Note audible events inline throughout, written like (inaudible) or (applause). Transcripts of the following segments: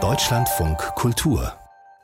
Deutschlandfunk Kultur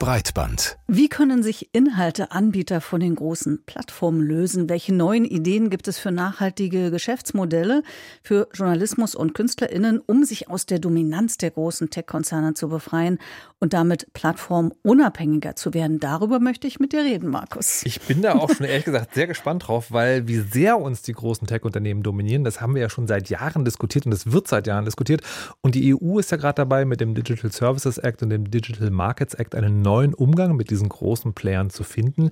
Breitband. Wie können sich Inhalteanbieter von den großen Plattformen lösen? Welche neuen Ideen gibt es für nachhaltige Geschäftsmodelle für Journalismus und KünstlerInnen, um sich aus der Dominanz der großen Tech-Konzerne zu befreien und damit plattformunabhängiger zu werden? Darüber möchte ich mit dir reden, Markus. Ich bin da auch schon ehrlich gesagt sehr gespannt drauf, weil wie sehr uns die großen Tech-Unternehmen dominieren, das haben wir ja schon seit Jahren diskutiert und das wird seit Jahren diskutiert. Und die EU ist ja gerade dabei, mit dem Digital Services Act und dem Digital Markets Act eine neue neuen Umgang mit diesen großen Playern zu finden.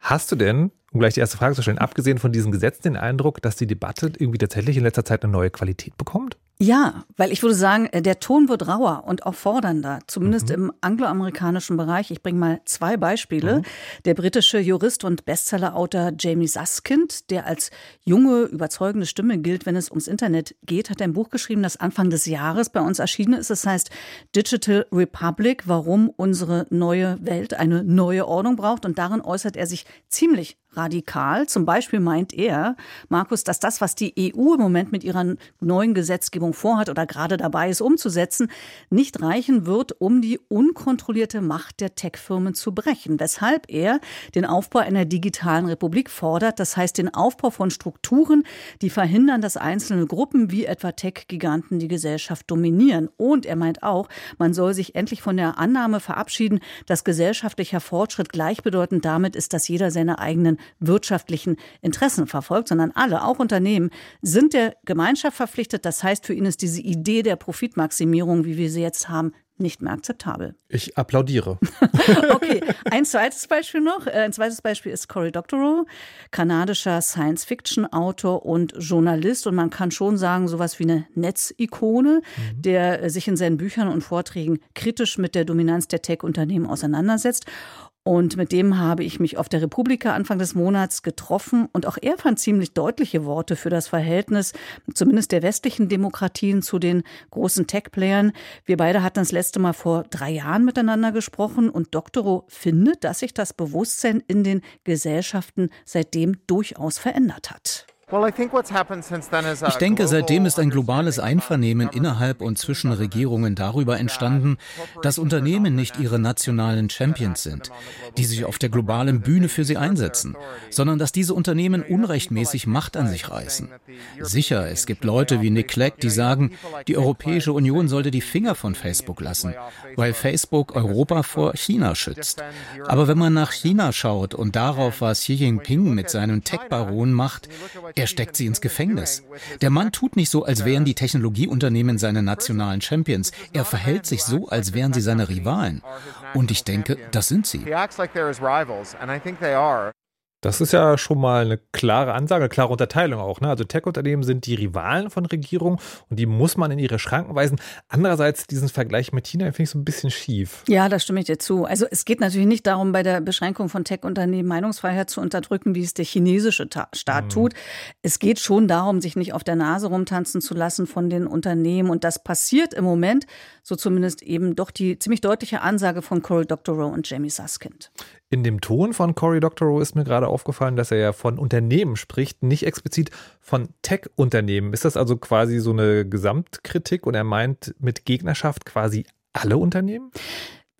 Hast du denn, um gleich die erste Frage zu stellen, abgesehen von diesen Gesetzen den Eindruck, dass die Debatte irgendwie tatsächlich in letzter Zeit eine neue Qualität bekommt? Ja, weil ich würde sagen, äh, der Ton wird rauer und auch fordernder, zumindest mhm. im angloamerikanischen Bereich. Ich bringe mal zwei Beispiele. Mhm. Der britische Jurist und Bestsellerautor Jamie Saskind, der als junge, überzeugende Stimme gilt, wenn es ums Internet geht, hat ein Buch geschrieben, das Anfang des Jahres bei uns erschienen ist. Es heißt Digital Republic, warum unsere neue Welt eine neue Ordnung braucht. Und darin äußert er sich ziemlich radikal. Zum Beispiel meint er, Markus, dass das, was die EU im Moment mit ihrer neuen Gesetzgebung vorhat oder gerade dabei ist umzusetzen, nicht reichen wird, um die unkontrollierte Macht der Tech-Firmen zu brechen. Weshalb er den Aufbau einer digitalen Republik fordert, das heißt den Aufbau von Strukturen, die verhindern, dass einzelne Gruppen wie etwa Tech-Giganten die Gesellschaft dominieren. Und er meint auch, man soll sich endlich von der Annahme verabschieden, dass gesellschaftlicher Fortschritt gleichbedeutend damit ist, dass jeder seine eigenen wirtschaftlichen Interessen verfolgt, sondern alle, auch Unternehmen, sind der Gemeinschaft verpflichtet. Das heißt, für ihn ist diese Idee der Profitmaximierung, wie wir sie jetzt haben, nicht mehr akzeptabel. Ich applaudiere. (laughs) okay, ein zweites Beispiel noch. Äh, ein zweites Beispiel ist Cory Doctorow, kanadischer Science-Fiction-Autor und Journalist. Und man kann schon sagen, sowas wie eine Netzikone, mhm. der sich in seinen Büchern und Vorträgen kritisch mit der Dominanz der Tech-Unternehmen auseinandersetzt. Und mit dem habe ich mich auf der Republika Anfang des Monats getroffen. Und auch er fand ziemlich deutliche Worte für das Verhältnis, zumindest der westlichen Demokratien zu den großen Tech-Playern. Wir beide hatten das letzte Mal vor drei Jahren miteinander gesprochen. Und Doktoro findet, dass sich das Bewusstsein in den Gesellschaften seitdem durchaus verändert hat. Ich denke, seitdem ist ein globales Einvernehmen innerhalb und zwischen Regierungen darüber entstanden, dass Unternehmen nicht ihre nationalen Champions sind, die sich auf der globalen Bühne für sie einsetzen, sondern dass diese Unternehmen unrechtmäßig Macht an sich reißen. Sicher, es gibt Leute wie Nick Clegg, die sagen, die Europäische Union sollte die Finger von Facebook lassen, weil Facebook Europa vor China schützt. Aber wenn man nach China schaut und darauf, was Xi Jinping mit seinen Tech-Baronen macht, er steckt sie ins Gefängnis. Der Mann tut nicht so, als wären die Technologieunternehmen seine nationalen Champions. Er verhält sich so, als wären sie seine Rivalen. Und ich denke, das sind sie. Das ist ja schon mal eine klare Ansage, eine klare Unterteilung auch. Ne? Also Tech-Unternehmen sind die Rivalen von Regierungen und die muss man in ihre Schranken weisen. Andererseits diesen Vergleich mit China finde ich so ein bisschen schief. Ja, da stimme ich dir zu. Also es geht natürlich nicht darum, bei der Beschränkung von Tech-Unternehmen Meinungsfreiheit zu unterdrücken, wie es der chinesische Staat mhm. tut. Es geht schon darum, sich nicht auf der Nase rumtanzen zu lassen von den Unternehmen. Und das passiert im Moment, so zumindest eben doch die ziemlich deutliche Ansage von Cory Doctorow und Jamie Suskind. In dem Ton von Cory Doctorow ist mir gerade aufgefallen, dass er ja von Unternehmen spricht, nicht explizit von Tech-Unternehmen. Ist das also quasi so eine Gesamtkritik und er meint mit Gegnerschaft quasi alle Unternehmen?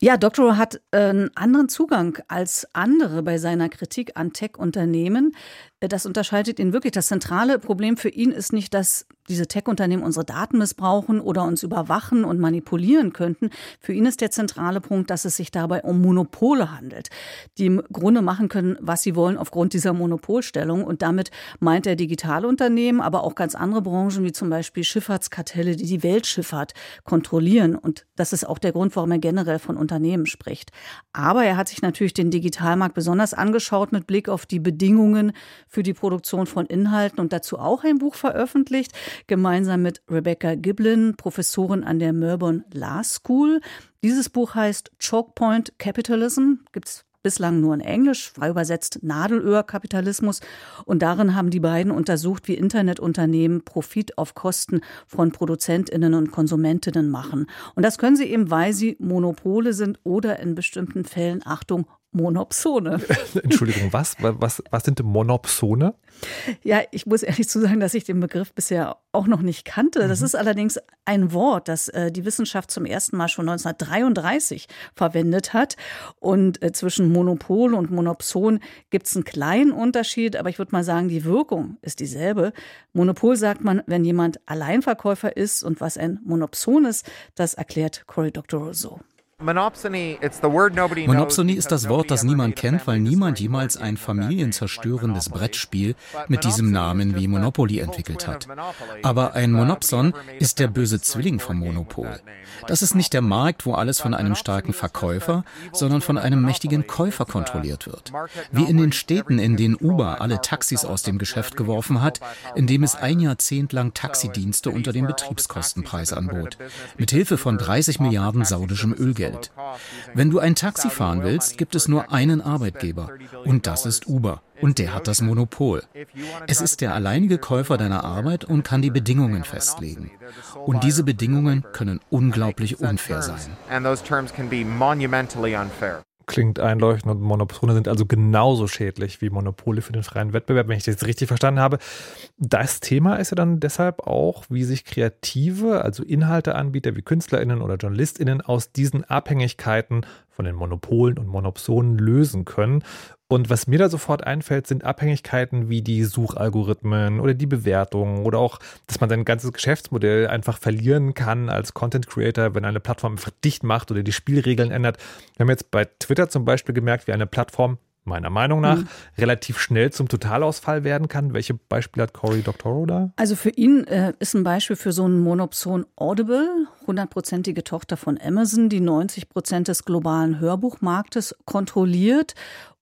Ja, Doctorow hat äh, einen anderen Zugang als andere bei seiner Kritik an Tech-Unternehmen. Äh, das unterscheidet ihn wirklich. Das zentrale Problem für ihn ist nicht, dass diese Tech-Unternehmen unsere Daten missbrauchen oder uns überwachen und manipulieren könnten. Für ihn ist der zentrale Punkt, dass es sich dabei um Monopole handelt, die im Grunde machen können, was sie wollen aufgrund dieser Monopolstellung. Und damit meint er digitale Unternehmen, aber auch ganz andere Branchen, wie zum Beispiel Schifffahrtskartelle, die die Weltschifffahrt kontrollieren. Und das ist auch der Grund, warum er generell von Unternehmen spricht. Aber er hat sich natürlich den Digitalmarkt besonders angeschaut mit Blick auf die Bedingungen für die Produktion von Inhalten und dazu auch ein Buch veröffentlicht, gemeinsam mit Rebecca Giblin, Professorin an der Melbourne Law School. Dieses Buch heißt Choke Point Capitalism, gibt es bislang nur in Englisch, frei übersetzt Nadelöhrkapitalismus. Und darin haben die beiden untersucht, wie Internetunternehmen Profit auf Kosten von Produzentinnen und Konsumentinnen machen. Und das können sie eben, weil sie Monopole sind oder in bestimmten Fällen, Achtung, Monopsone. (laughs) Entschuldigung, was? was? Was sind Monopsone? Ja, ich muss ehrlich zu sagen, dass ich den Begriff bisher auch noch nicht kannte. Das mhm. ist allerdings ein Wort, das äh, die Wissenschaft zum ersten Mal schon 1933 verwendet hat. Und äh, zwischen Monopol und Monopson gibt es einen kleinen Unterschied, aber ich würde mal sagen, die Wirkung ist dieselbe. Monopol sagt man, wenn jemand Alleinverkäufer ist und was ein Monopson ist, das erklärt Cory Doctorow so. Monopsony ist das Wort, das niemand kennt, weil niemand jemals ein familienzerstörendes Brettspiel mit diesem Namen wie Monopoly entwickelt hat. Aber ein Monopson ist der böse Zwilling vom Monopol. Das ist nicht der Markt, wo alles von einem starken Verkäufer, sondern von einem mächtigen Käufer kontrolliert wird. Wie in den Städten, in denen Uber alle Taxis aus dem Geschäft geworfen hat, indem es ein Jahrzehnt lang Taxidienste unter dem Betriebskostenpreis anbot. Mit Hilfe von 30 Milliarden saudischem Ölgeld. Geld. Wenn du ein Taxi fahren willst, gibt es nur einen Arbeitgeber und das ist Uber und der hat das Monopol. Es ist der alleinige Käufer deiner Arbeit und kann die Bedingungen festlegen. Und diese Bedingungen können unglaublich unfair sein klingt einleuchtend und Monopole sind also genauso schädlich wie Monopole für den freien Wettbewerb, wenn ich das richtig verstanden habe. Das Thema ist ja dann deshalb auch, wie sich Kreative, also Inhalteanbieter wie KünstlerInnen oder JournalistInnen aus diesen Abhängigkeiten von den Monopolen und Monopsonen lösen können und was mir da sofort einfällt, sind Abhängigkeiten wie die Suchalgorithmen oder die Bewertungen oder auch, dass man sein ganzes Geschäftsmodell einfach verlieren kann als Content Creator, wenn eine Plattform dicht macht oder die Spielregeln ändert. Wir haben jetzt bei Twitter zum Beispiel gemerkt, wie eine Plattform meiner Meinung nach, mhm. relativ schnell zum Totalausfall werden kann. Welche Beispiele hat Cory Doctorow da? Also für ihn äh, ist ein Beispiel für so einen Monopson Audible, hundertprozentige Tochter von Amazon, die 90 Prozent des globalen Hörbuchmarktes kontrolliert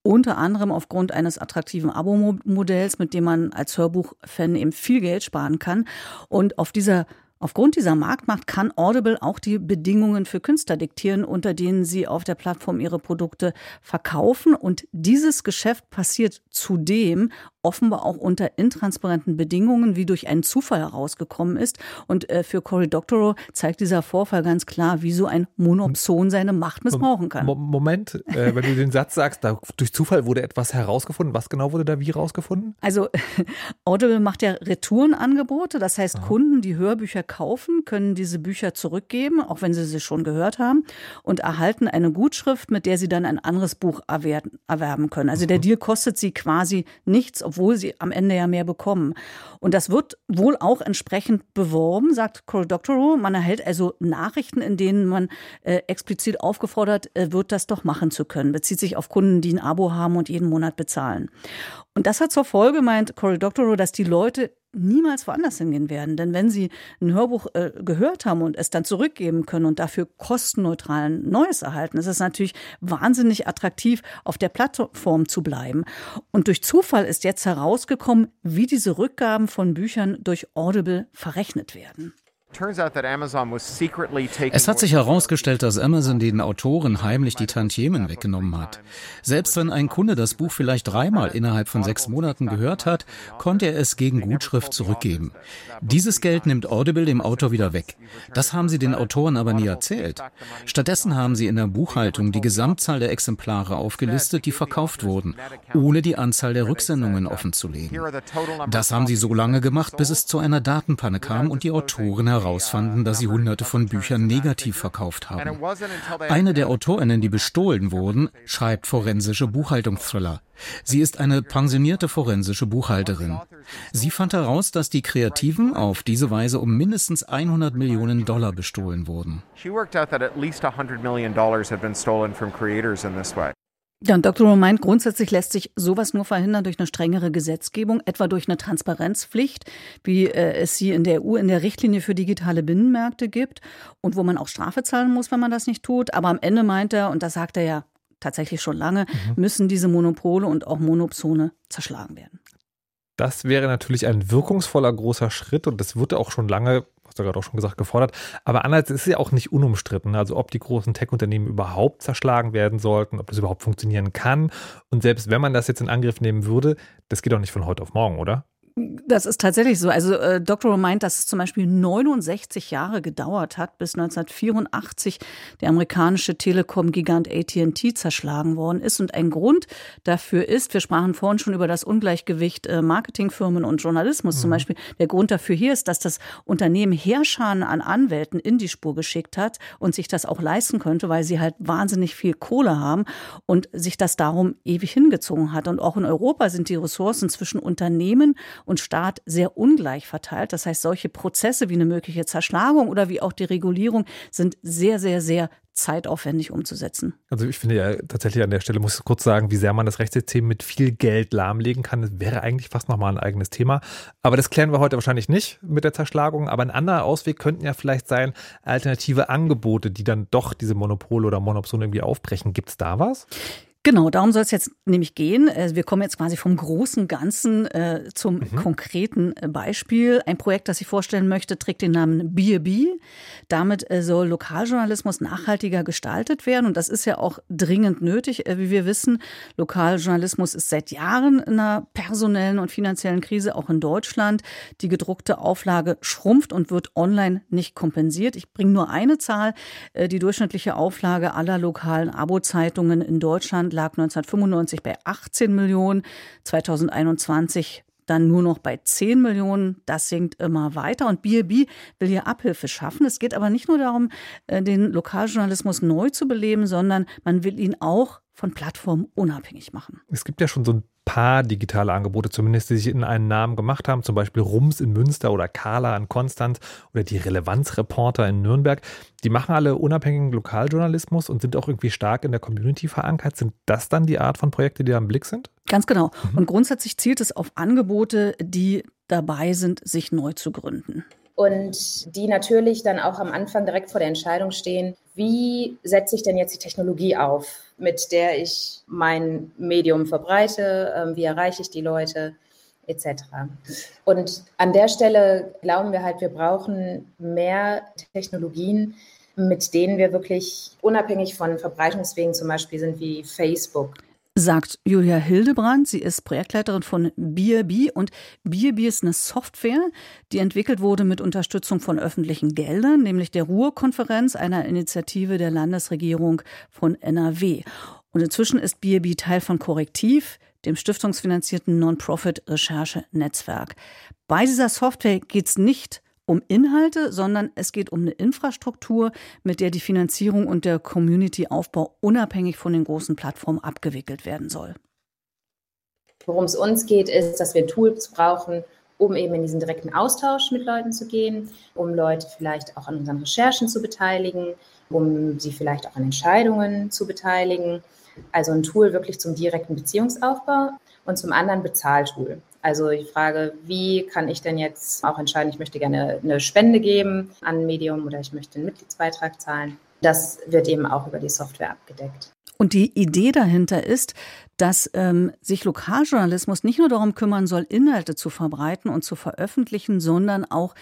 unter anderem aufgrund eines attraktiven Abo-Modells, mit dem man als Hörbuchfan eben viel Geld sparen kann. Und auf dieser Aufgrund dieser Marktmacht kann Audible auch die Bedingungen für Künstler diktieren, unter denen sie auf der Plattform ihre Produkte verkaufen. Und dieses Geschäft passiert zudem offenbar auch unter intransparenten Bedingungen, wie durch einen Zufall herausgekommen ist. Und äh, für Cory Doctorow zeigt dieser Vorfall ganz klar, wie so ein Monopson seine Macht missbrauchen kann. Moment, äh, wenn du den Satz sagst, da, durch Zufall wurde etwas herausgefunden. Was genau wurde da wie herausgefunden? Also (laughs) Audible macht ja Retourenangebote. Das heißt, Aha. Kunden, die Hörbücher kaufen, können diese Bücher zurückgeben, auch wenn sie sie schon gehört haben, und erhalten eine Gutschrift, mit der sie dann ein anderes Buch erwerben können. Also der Deal kostet sie quasi nichts, obwohl sie am Ende ja mehr bekommen. Und das wird wohl auch entsprechend beworben, sagt Cory Doctorow. Man erhält also Nachrichten, in denen man äh, explizit aufgefordert äh, wird, das doch machen zu können. Bezieht sich auf Kunden, die ein Abo haben und jeden Monat bezahlen. Und das hat zur Folge, meint Cory Doctorow, dass die Leute niemals woanders hingehen werden. Denn wenn sie ein Hörbuch äh, gehört haben und es dann zurückgeben können und dafür kostenneutral ein Neues erhalten, ist es natürlich wahnsinnig attraktiv, auf der Plattform zu bleiben. Und durch Zufall ist jetzt herausgekommen, wie diese Rückgaben von Büchern durch Audible verrechnet werden. Es hat sich herausgestellt, dass Amazon den Autoren heimlich die Tantiemen weggenommen hat. Selbst wenn ein Kunde das Buch vielleicht dreimal innerhalb von sechs Monaten gehört hat, konnte er es gegen Gutschrift zurückgeben. Dieses Geld nimmt Audible dem Autor wieder weg. Das haben sie den Autoren aber nie erzählt. Stattdessen haben sie in der Buchhaltung die Gesamtzahl der Exemplare aufgelistet, die verkauft wurden, ohne die Anzahl der Rücksendungen offenzulegen. Das haben sie so lange gemacht, bis es zu einer Datenpanne kam und die Autoren herausfanden, dass sie hunderte von Büchern negativ verkauft haben. Eine der Autorinnen, die bestohlen wurden, schreibt forensische Buchhaltungsthriller. Sie ist eine pensionierte forensische Buchhalterin. Sie fand heraus, dass die Kreativen auf diese Weise um mindestens 100 Millionen Dollar bestohlen wurden. She worked out that at least 100 million dollars had been stolen from creators in this way. Ja, und Dr. Meint, grundsätzlich lässt sich sowas nur verhindern durch eine strengere Gesetzgebung, etwa durch eine Transparenzpflicht, wie äh, es sie in der EU in der Richtlinie für digitale Binnenmärkte gibt und wo man auch Strafe zahlen muss, wenn man das nicht tut. Aber am Ende meint er, und das sagt er ja tatsächlich schon lange, mhm. müssen diese Monopole und auch Monopsone zerschlagen werden. Das wäre natürlich ein wirkungsvoller großer Schritt und das wird auch schon lange du gerade auch schon gesagt, gefordert. Aber andererseits ist es ja auch nicht unumstritten. Also ob die großen Tech-Unternehmen überhaupt zerschlagen werden sollten, ob das überhaupt funktionieren kann. Und selbst wenn man das jetzt in Angriff nehmen würde, das geht auch nicht von heute auf morgen, oder? Das ist tatsächlich so. Also äh, Dr. meint, dass es zum Beispiel 69 Jahre gedauert hat, bis 1984 der amerikanische Telekom-Gigant AT&T zerschlagen worden ist. Und ein Grund dafür ist, wir sprachen vorhin schon über das Ungleichgewicht äh, Marketingfirmen und Journalismus mhm. zum Beispiel. Der Grund dafür hier ist, dass das Unternehmen Heerscharen an Anwälten in die Spur geschickt hat und sich das auch leisten könnte, weil sie halt wahnsinnig viel Kohle haben und sich das darum ewig hingezogen hat. Und auch in Europa sind die Ressourcen zwischen Unternehmen und Staat sehr ungleich verteilt. Das heißt, solche Prozesse wie eine mögliche Zerschlagung oder wie auch die Regulierung sind sehr, sehr, sehr zeitaufwendig umzusetzen. Also ich finde ja tatsächlich an der Stelle muss ich kurz sagen, wie sehr man das Rechtssystem mit viel Geld lahmlegen kann. Das wäre eigentlich fast nochmal ein eigenes Thema. Aber das klären wir heute wahrscheinlich nicht mit der Zerschlagung. Aber ein anderer Ausweg könnten ja vielleicht sein, alternative Angebote, die dann doch diese Monopole oder Monopsone irgendwie aufbrechen. Gibt es da was? Genau, darum soll es jetzt nämlich gehen. Äh, wir kommen jetzt quasi vom großen Ganzen äh, zum mhm. konkreten äh, Beispiel. Ein Projekt, das ich vorstellen möchte, trägt den Namen B&B. Damit äh, soll Lokaljournalismus nachhaltiger gestaltet werden. Und das ist ja auch dringend nötig. Äh, wie wir wissen, Lokaljournalismus ist seit Jahren in einer personellen und finanziellen Krise, auch in Deutschland. Die gedruckte Auflage schrumpft und wird online nicht kompensiert. Ich bringe nur eine Zahl. Äh, die durchschnittliche Auflage aller lokalen Abo-Zeitungen in Deutschland lag 1995 bei 18 Millionen, 2021 dann nur noch bei 10 Millionen. Das sinkt immer weiter. Und BRB will hier Abhilfe schaffen. Es geht aber nicht nur darum, äh, den Lokaljournalismus neu zu beleben, sondern man will ihn auch von Plattformen unabhängig machen. Es gibt ja schon so ein paar digitale Angebote zumindest, die sich in einen Namen gemacht haben, zum Beispiel Rums in Münster oder Carla in Konstanz oder die Relevanzreporter in Nürnberg. Die machen alle unabhängigen Lokaljournalismus und sind auch irgendwie stark in der Community verankert. Sind das dann die Art von Projekte, die da im Blick sind? Ganz genau. Mhm. Und grundsätzlich zielt es auf Angebote, die dabei sind, sich neu zu gründen und die natürlich dann auch am Anfang direkt vor der Entscheidung stehen, wie setze ich denn jetzt die Technologie auf, mit der ich mein Medium verbreite, ähm, wie erreiche ich die Leute? Etc. Und an der Stelle glauben wir halt, wir brauchen mehr Technologien, mit denen wir wirklich unabhängig von Verbreitungswegen zum Beispiel sind wie Facebook sagt Julia Hildebrand. Sie ist Projektleiterin von BRB und BRB ist eine Software, die entwickelt wurde mit Unterstützung von öffentlichen Geldern, nämlich der Ruhrkonferenz, einer Initiative der Landesregierung von NRW. Und inzwischen ist BRB Teil von Korrektiv, dem stiftungsfinanzierten Non-Profit-Recherche-Netzwerk. Bei dieser Software geht es nicht um Inhalte, sondern es geht um eine Infrastruktur, mit der die Finanzierung und der Community-Aufbau unabhängig von den großen Plattformen abgewickelt werden soll. Worum es uns geht, ist, dass wir Tools brauchen, um eben in diesen direkten Austausch mit Leuten zu gehen, um Leute vielleicht auch an unseren Recherchen zu beteiligen, um sie vielleicht auch an Entscheidungen zu beteiligen. Also ein Tool wirklich zum direkten Beziehungsaufbau und zum anderen Bezahltool. Also ich frage, wie kann ich denn jetzt auch entscheiden, ich möchte gerne eine Spende geben an Medium oder ich möchte einen Mitgliedsbeitrag zahlen. Das wird eben auch über die Software abgedeckt. Und die Idee dahinter ist, dass ähm, sich Lokaljournalismus nicht nur darum kümmern soll, Inhalte zu verbreiten und zu veröffentlichen, sondern auch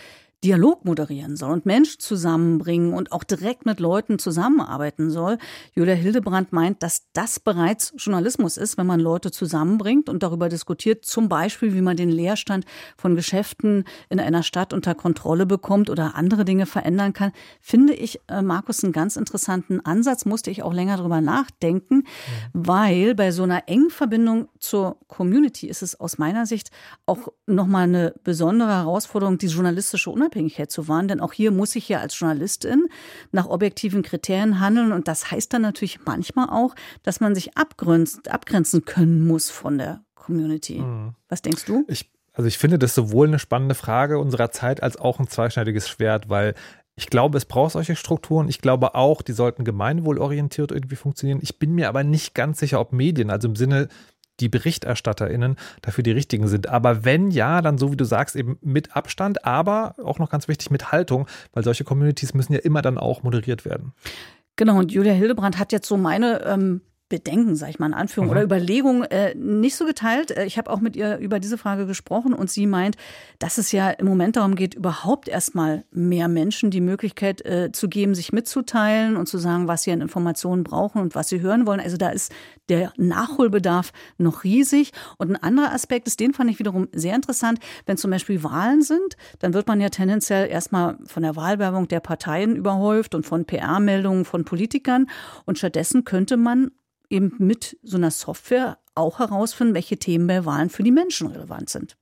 Dialog moderieren soll und Menschen zusammenbringen und auch direkt mit Leuten zusammenarbeiten soll. Julia Hildebrand meint, dass das bereits Journalismus ist, wenn man Leute zusammenbringt und darüber diskutiert, zum Beispiel, wie man den Leerstand von Geschäften in einer Stadt unter Kontrolle bekommt oder andere Dinge verändern kann. Finde ich, äh, Markus, einen ganz interessanten Ansatz, musste ich auch länger darüber nachdenken, weil bei so einer engen Verbindung zur Community ist es aus meiner Sicht auch nochmal eine besondere Herausforderung, die journalistische Unabhängigkeit Unabhängigkeit zu wahren. Denn auch hier muss ich ja als Journalistin nach objektiven Kriterien handeln. Und das heißt dann natürlich manchmal auch, dass man sich abgrenzt, abgrenzen können muss von der Community. Mhm. Was denkst du? Ich, also ich finde das sowohl eine spannende Frage unserer Zeit als auch ein zweischneidiges Schwert, weil ich glaube, es braucht solche Strukturen. Ich glaube auch, die sollten gemeinwohlorientiert irgendwie funktionieren. Ich bin mir aber nicht ganz sicher, ob Medien, also im Sinne die BerichterstatterInnen dafür die richtigen sind. Aber wenn ja, dann so wie du sagst, eben mit Abstand, aber auch noch ganz wichtig mit Haltung, weil solche Communities müssen ja immer dann auch moderiert werden. Genau, und Julia Hildebrand hat jetzt so meine ähm, Bedenken, sage ich mal in Anführung, mhm. oder Überlegung äh, nicht so geteilt. Äh, ich habe auch mit ihr über diese Frage gesprochen und sie meint, dass es ja im Moment darum geht, überhaupt erstmal mehr Menschen die Möglichkeit äh, zu geben, sich mitzuteilen und zu sagen, was sie an Informationen brauchen und was sie hören wollen. Also da ist der Nachholbedarf noch riesig. Und ein anderer Aspekt ist, den fand ich wiederum sehr interessant, wenn zum Beispiel Wahlen sind, dann wird man ja tendenziell erstmal von der Wahlwerbung der Parteien überhäuft und von PR-Meldungen von Politikern. Und stattdessen könnte man eben mit so einer Software auch herausfinden, welche Themen bei Wahlen für die Menschen relevant sind.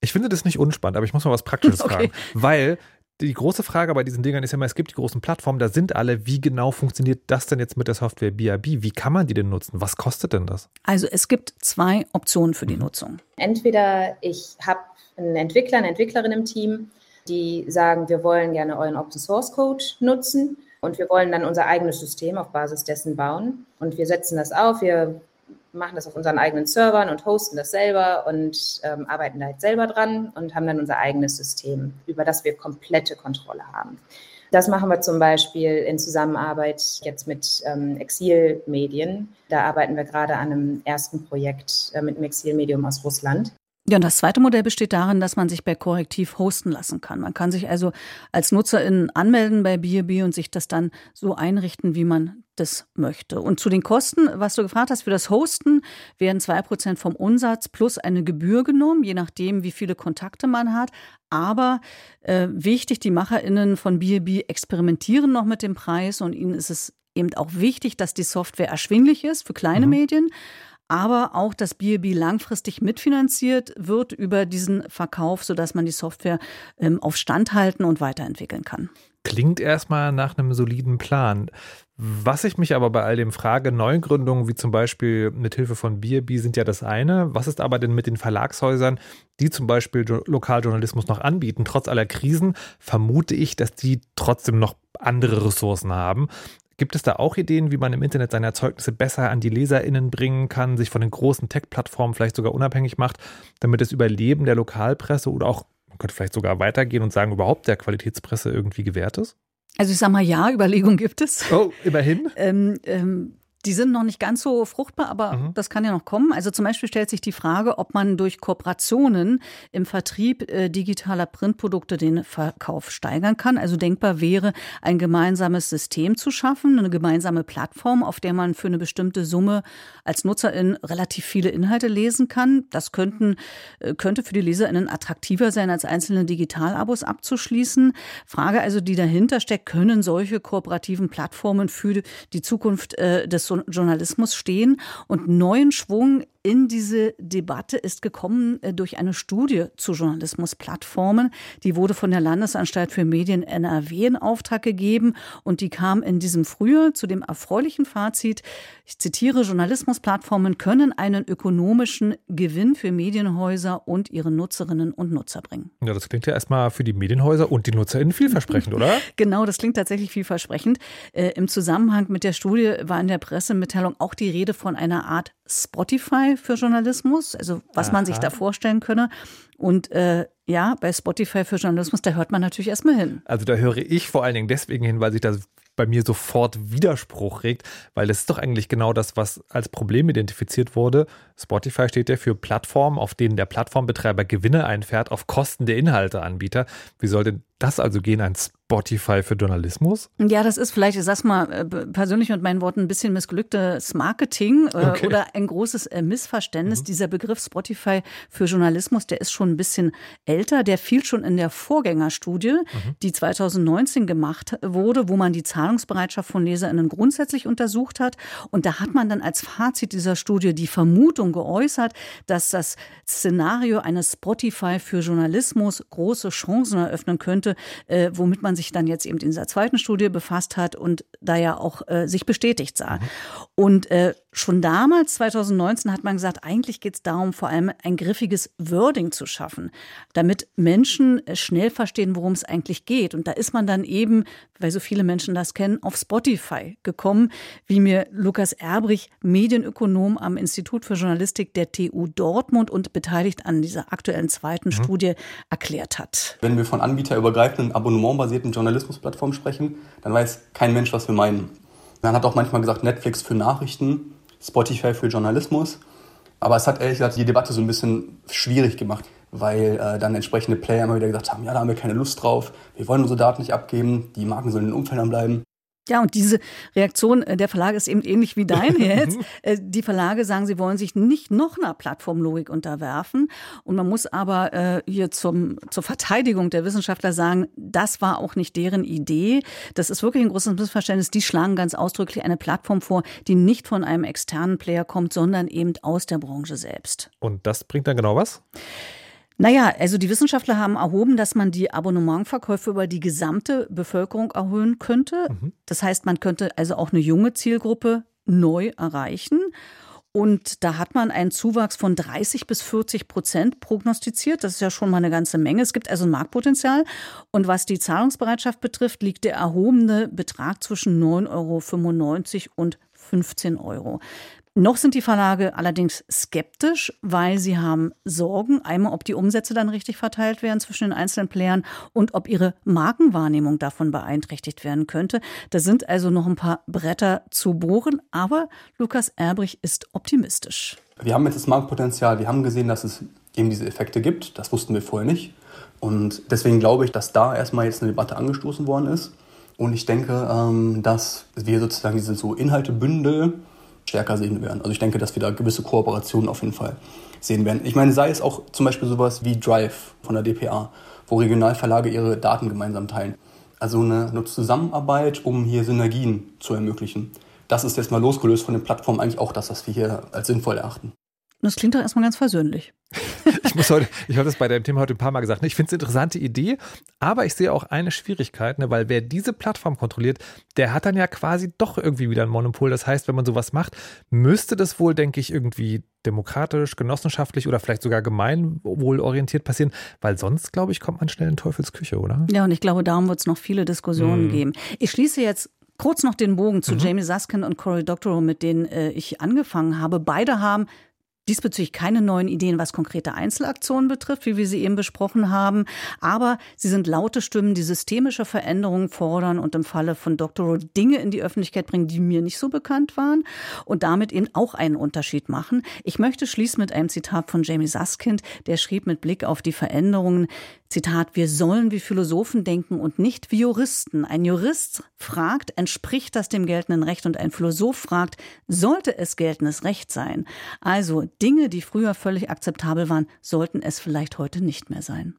Ich finde das nicht unspannend, aber ich muss mal was Praktisches (laughs) okay. fragen. Weil die große Frage bei diesen Dingern ist ja immer, es gibt die großen Plattformen, da sind alle. Wie genau funktioniert das denn jetzt mit der Software BRB? Wie kann man die denn nutzen? Was kostet denn das? Also es gibt zwei Optionen für die mhm. Nutzung. Entweder ich habe einen Entwickler, eine Entwicklerin im Team, die sagen, wir wollen gerne euren Open Source Code nutzen und wir wollen dann unser eigenes System auf Basis dessen bauen. Und wir setzen das auf, wir machen das auf unseren eigenen Servern und hosten das selber und ähm, arbeiten da jetzt selber dran und haben dann unser eigenes System, über das wir komplette Kontrolle haben. Das machen wir zum Beispiel in Zusammenarbeit jetzt mit ähm, Exilmedien. Da arbeiten wir gerade an einem ersten Projekt äh, mit einem Exilmedium aus Russland. Ja, und das zweite Modell besteht darin, dass man sich bei Korrektiv hosten lassen kann. Man kann sich also als Nutzerin anmelden bei BRB und sich das dann so einrichten, wie man das möchte. Und zu den Kosten, was du gefragt hast, für das Hosten werden zwei Prozent vom Umsatz plus eine Gebühr genommen, je nachdem, wie viele Kontakte man hat. Aber äh, wichtig, die MacherInnen von BRB experimentieren noch mit dem Preis und ihnen ist es eben auch wichtig, dass die Software erschwinglich ist für kleine mhm. Medien aber auch, dass BNB langfristig mitfinanziert wird über diesen Verkauf, sodass man die Software ähm, auf Stand halten und weiterentwickeln kann. Klingt erstmal nach einem soliden Plan. Was ich mich aber bei all dem frage, Neugründungen wie zum Beispiel mit Hilfe von BRB sind ja das eine. Was ist aber denn mit den Verlagshäusern, die zum Beispiel Lokaljournalismus noch anbieten? Trotz aller Krisen vermute ich, dass die trotzdem noch andere Ressourcen haben. Gibt es da auch Ideen, wie man im Internet seine Erzeugnisse besser an die LeserInnen bringen kann, sich von den großen Tech-Plattformen vielleicht sogar unabhängig macht, damit das Überleben der Lokalpresse oder auch, man könnte vielleicht sogar weitergehen und sagen, überhaupt der Qualitätspresse irgendwie gewährt ist? Also ich sage mal ja, Überlegungen gibt es. Oh, immerhin. (laughs) ähm, ähm, die sind noch nicht ganz so fruchtbar, aber mhm. das kann ja noch kommen. Also zum Beispiel stellt sich die Frage, ob man durch Kooperationen im Vertrieb äh, digitaler Printprodukte den Verkauf steigern kann. Also denkbar wäre, ein gemeinsames System zu schaffen, eine gemeinsame Plattform, auf der man für eine bestimmte Summe als Nutzerin relativ viele Inhalte lesen kann. Das könnten, äh, könnte für die LeserInnen attraktiver sein, als einzelne Digitalabos abzuschließen. Frage also, die dahinter steckt, können solche kooperativen Plattformen für die Zukunft äh, des Journalismus stehen und neuen Schwung in diese Debatte ist gekommen äh, durch eine Studie zu Journalismusplattformen. Die wurde von der Landesanstalt für Medien NRW in Auftrag gegeben und die kam in diesem Frühjahr zu dem erfreulichen Fazit, ich zitiere, Journalismusplattformen können einen ökonomischen Gewinn für Medienhäuser und ihre Nutzerinnen und Nutzer bringen. Ja, das klingt ja erstmal für die Medienhäuser und die NutzerInnen vielversprechend, oder? (laughs) genau, das klingt tatsächlich vielversprechend. Äh, Im Zusammenhang mit der Studie war in der Pressemitteilung auch die Rede von einer Art Spotify für Journalismus, also was Aha. man sich da vorstellen könne. Und äh, ja, bei Spotify für Journalismus, da hört man natürlich erstmal hin. Also da höre ich vor allen Dingen deswegen hin, weil sich das bei mir sofort Widerspruch regt, weil das ist doch eigentlich genau das, was als Problem identifiziert wurde. Spotify steht ja für Plattformen, auf denen der Plattformbetreiber Gewinne einfährt auf Kosten der Inhalteanbieter. Wie soll denn das also gehen, ein Spotify für Journalismus? Ja, das ist vielleicht, ich sag's mal äh, persönlich mit meinen Worten, ein bisschen missglücktes Marketing äh, okay. oder ein großes äh, Missverständnis. Mhm. Dieser Begriff Spotify für Journalismus, der ist schon ein bisschen älter. Der fiel schon in der Vorgängerstudie, mhm. die 2019 gemacht wurde, wo man die Zahlungsbereitschaft von LeserInnen grundsätzlich untersucht hat. Und da hat man dann als Fazit dieser Studie die Vermutung geäußert, dass das Szenario eines Spotify für Journalismus große Chancen eröffnen könnte, äh, womit man sich dann jetzt eben in dieser zweiten Studie befasst hat und da ja auch äh, sich bestätigt sah. Mhm. Und äh, schon damals, 2019, hat man gesagt, eigentlich geht es darum, vor allem ein griffiges Wording zu schaffen, damit Menschen äh, schnell verstehen, worum es eigentlich geht. Und da ist man dann eben, weil so viele Menschen das kennen, auf Spotify gekommen, wie mir Lukas Erbrich, Medienökonom am Institut für Journalistik der TU Dortmund und beteiligt an dieser aktuellen zweiten mhm. Studie, erklärt hat. Wenn wir von Anbieter über übergreifenden, abonnementbasierten Journalismusplattformen sprechen, dann weiß kein Mensch, was wir meinen. Man hat auch manchmal gesagt, Netflix für Nachrichten. Spotify für Journalismus. Aber es hat ehrlich gesagt die Debatte so ein bisschen schwierig gemacht, weil äh, dann entsprechende Player immer wieder gesagt haben, ja, da haben wir keine Lust drauf, wir wollen unsere Daten nicht abgeben, die Marken sollen in den Umfeldern bleiben. Ja, und diese Reaktion äh, der Verlage ist eben ähnlich wie deine (laughs) jetzt. Äh, die Verlage sagen, sie wollen sich nicht noch einer Plattformlogik unterwerfen. Und man muss aber äh, hier zum, zur Verteidigung der Wissenschaftler sagen, das war auch nicht deren Idee. Das ist wirklich ein großes Missverständnis. Die schlagen ganz ausdrücklich eine Plattform vor, die nicht von einem externen Player kommt, sondern eben aus der Branche selbst. Und das bringt dann genau was? Naja, also die Wissenschaftler haben erhoben, dass man die Abonnementverkäufe über die gesamte Bevölkerung erhöhen könnte. Mhm. Das heißt, man könnte also auch eine junge Zielgruppe neu erreichen. Und da hat man einen Zuwachs von 30 bis 40 Prozent prognostiziert. Das ist ja schon mal eine ganze Menge. Es gibt also ein Marktpotenzial. Und was die Zahlungsbereitschaft betrifft, liegt der erhobene Betrag zwischen 9,95 Euro und 15 Euro. Noch sind die Verlage allerdings skeptisch, weil sie haben Sorgen, einmal ob die Umsätze dann richtig verteilt werden zwischen den einzelnen Playern und ob ihre Markenwahrnehmung davon beeinträchtigt werden könnte. Da sind also noch ein paar Bretter zu bohren, aber Lukas Erbrich ist optimistisch. Wir haben jetzt das Marktpotenzial, wir haben gesehen, dass es eben diese Effekte gibt, das wussten wir vorher nicht. Und deswegen glaube ich, dass da erstmal jetzt eine Debatte angestoßen worden ist. Und ich denke, ähm, dass wir sozusagen diese so Inhaltebündel stärker sehen werden. Also ich denke, dass wir da gewisse Kooperationen auf jeden Fall sehen werden. Ich meine, sei es auch zum Beispiel sowas wie Drive von der DPA, wo Regionalverlage ihre Daten gemeinsam teilen. Also eine, eine Zusammenarbeit, um hier Synergien zu ermöglichen. Das ist jetzt mal losgelöst von den Plattformen eigentlich auch das, was wir hier als sinnvoll erachten. Das klingt doch erstmal ganz versöhnlich. (laughs) ich muss heute, ich habe das bei deinem Thema heute ein paar Mal gesagt. Ne? Ich finde es eine interessante Idee, aber ich sehe auch eine Schwierigkeit, ne? weil wer diese Plattform kontrolliert, der hat dann ja quasi doch irgendwie wieder ein Monopol. Das heißt, wenn man sowas macht, müsste das wohl, denke ich, irgendwie demokratisch, genossenschaftlich oder vielleicht sogar gemeinwohlorientiert passieren, weil sonst, glaube ich, kommt man schnell in Teufelsküche, oder? Ja, und ich glaube, darum wird es noch viele Diskussionen hm. geben. Ich schließe jetzt kurz noch den Bogen zu mhm. Jamie Saskin und Cory Doctorow, mit denen äh, ich angefangen habe. Beide haben diesbezüglich keine neuen Ideen, was konkrete Einzelaktionen betrifft, wie wir sie eben besprochen haben. Aber sie sind laute Stimmen, die systemische Veränderungen fordern und im Falle von. Rowe Dinge in die Öffentlichkeit bringen, die mir nicht so bekannt waren und damit eben auch einen Unterschied machen. Ich möchte schließen mit einem Zitat von Jamie Saskind, der schrieb mit Blick auf die Veränderungen, Zitat, wir sollen wie Philosophen denken und nicht wie Juristen. Ein Jurist fragt, entspricht das dem geltenden Recht? Und ein Philosoph fragt, sollte es geltendes Recht sein? Also Dinge, die früher völlig akzeptabel waren, sollten es vielleicht heute nicht mehr sein.